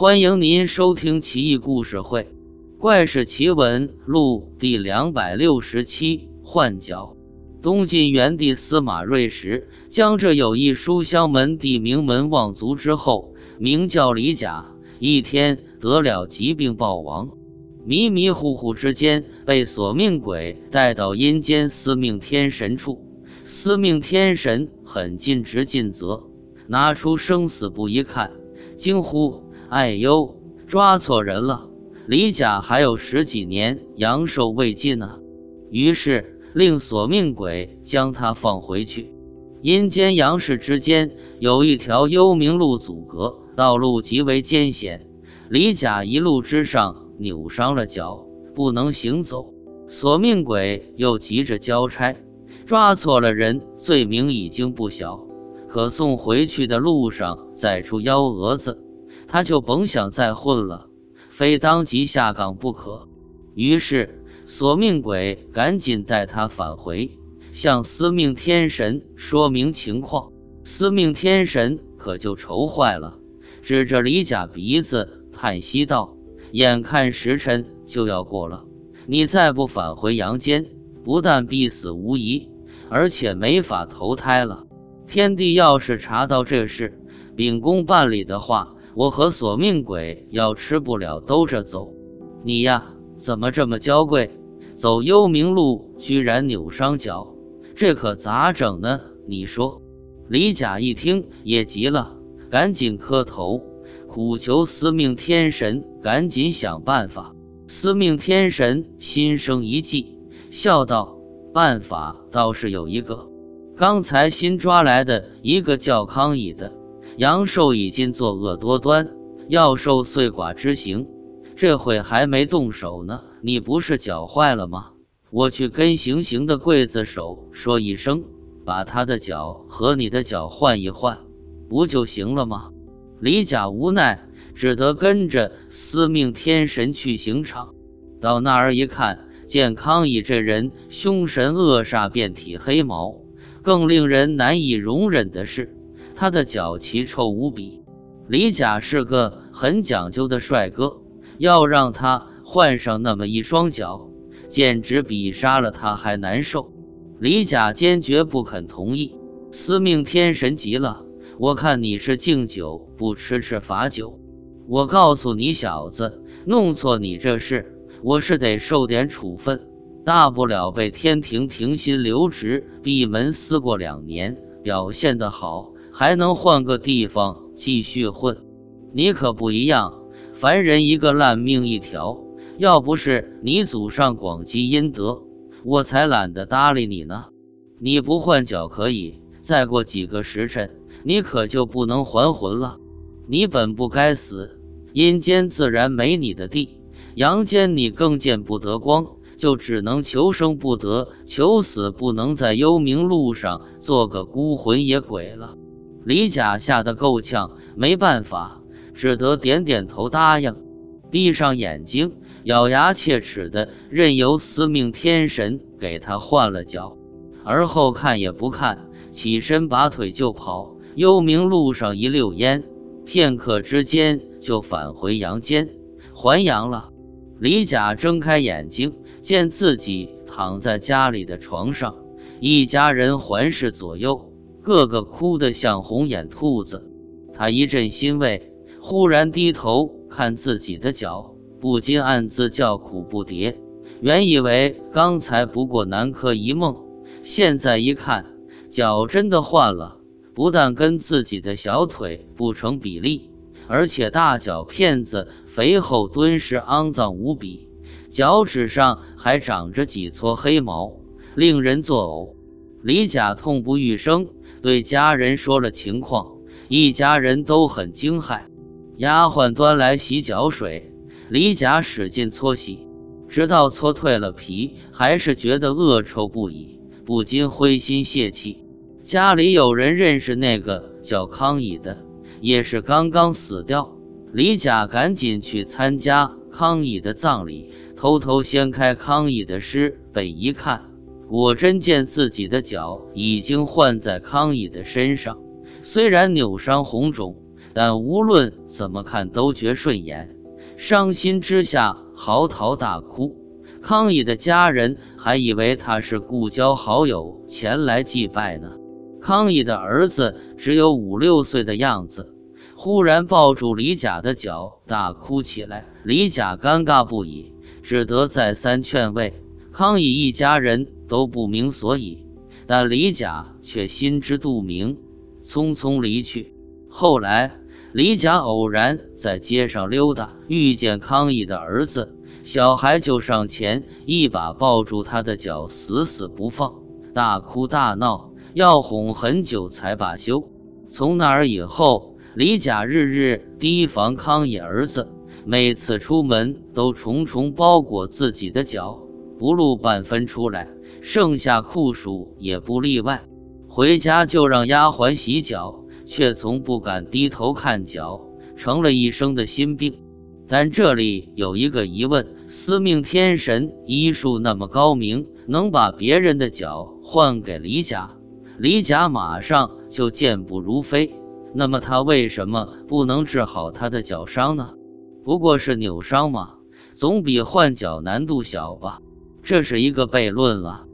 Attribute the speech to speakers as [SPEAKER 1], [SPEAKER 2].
[SPEAKER 1] 欢迎您收听《奇异故事会·怪事奇闻录》第两百六十七换角。东晋元帝司马睿时，将这有一书香门第名门望族之后，名叫李甲。一天得了疾病暴亡，迷迷糊糊之间被索命鬼带到阴间司命天神处。司命天神很尽职尽责，拿出生死簿一看，惊呼。哎呦，抓错人了！李甲还有十几年阳寿未尽呢。于是令索命鬼将他放回去。阴间阳世之间有一条幽冥路阻隔，道路极为艰险。李甲一路之上扭伤了脚，不能行走。索命鬼又急着交差，抓错了人，罪名已经不小，可送回去的路上再出幺蛾子。他就甭想再混了，非当即下岗不可。于是索命鬼赶紧带他返回，向司命天神说明情况。司命天神可就愁坏了，指着李甲鼻子叹息道：“眼看时辰就要过了，你再不返回阳间，不但必死无疑，而且没法投胎了。天帝要是查到这事，秉公办理的话。”我和索命鬼要吃不了兜着走，你呀，怎么这么娇贵？走幽冥路居然扭伤脚，这可咋整呢？你说。李甲一听也急了，赶紧磕头，苦求司命天神赶紧想办法。司命天神心生一计，笑道：“办法倒是有一个，刚才新抓来的一个叫康乙的。”阳寿已经作恶多端，要受碎剐之刑，这会还没动手呢。你不是脚坏了吗？我去跟行刑的刽子手说一声，把他的脚和你的脚换一换，不就行了吗？李甲无奈，只得跟着司命天神去刑场。到那儿一看，见康乙这人凶神恶煞，遍体黑毛。更令人难以容忍的是。他的脚奇臭无比，李甲是个很讲究的帅哥，要让他换上那么一双脚，简直比杀了他还难受。李甲坚决不肯同意。司命天神急了，我看你是敬酒不吃吃罚酒，我告诉你小子，弄错你这事，我是得受点处分，大不了被天庭停薪留职，闭门思过两年，表现得好。还能换个地方继续混，你可不一样，凡人一个烂命一条。要不是你祖上广积阴德，我才懒得搭理你呢。你不换脚可以，再过几个时辰，你可就不能还魂了。你本不该死，阴间自然没你的地，阳间你更见不得光，就只能求生不得，求死不能，在幽冥路上做个孤魂野鬼了。李甲吓得够呛，没办法，只得点点头答应，闭上眼睛，咬牙切齿的任由司命天神给他换了脚，而后看也不看，起身拔腿就跑。幽冥路上一溜烟，片刻之间就返回阳间，还阳了。李甲睁开眼睛，见自己躺在家里的床上，一家人环视左右。个个哭得像红眼兔子，他一阵欣慰，忽然低头看自己的脚，不禁暗自叫苦不迭。原以为刚才不过南柯一梦，现在一看，脚真的换了，不但跟自己的小腿不成比例，而且大脚片子肥厚敦实，肮脏无比，脚趾上还长着几撮黑毛，令人作呕。李甲痛不欲生。对家人说了情况，一家人都很惊骇。丫鬟端来洗脚水，李甲使劲搓洗，直到搓退了皮，还是觉得恶臭不已，不禁灰心泄气。家里有人认识那个叫康乙的，也是刚刚死掉。李甲赶紧去参加康乙的葬礼，偷偷掀开康乙的尸被一看。果真见自己的脚已经换在康乙的身上，虽然扭伤红肿，但无论怎么看都觉顺眼，伤心之下嚎啕大哭。康乙的家人还以为他是故交好友前来祭拜呢。康乙的儿子只有五六岁的样子，忽然抱住李甲的脚大哭起来。李甲尴尬不已，只得再三劝慰。康乙一家人都不明所以，但李甲却心知肚明，匆匆离去。后来，李甲偶然在街上溜达，遇见康乙的儿子，小孩就上前一把抱住他的脚，死死不放，大哭大闹。要哄很久才罢休。从那儿以后，李甲日日提防康乙儿子，每次出门都重重包裹自己的脚，不露半分出来，剩下酷暑也不例外。回家就让丫鬟洗脚，却从不敢低头看脚，成了一生的心病。但这里有一个疑问：司命天神医术那么高明，能把别人的脚换给李甲？李甲马上就健步如飞，那么他为什么不能治好他的脚伤呢？不过是扭伤嘛，总比换脚难度小吧？这是一个悖论了。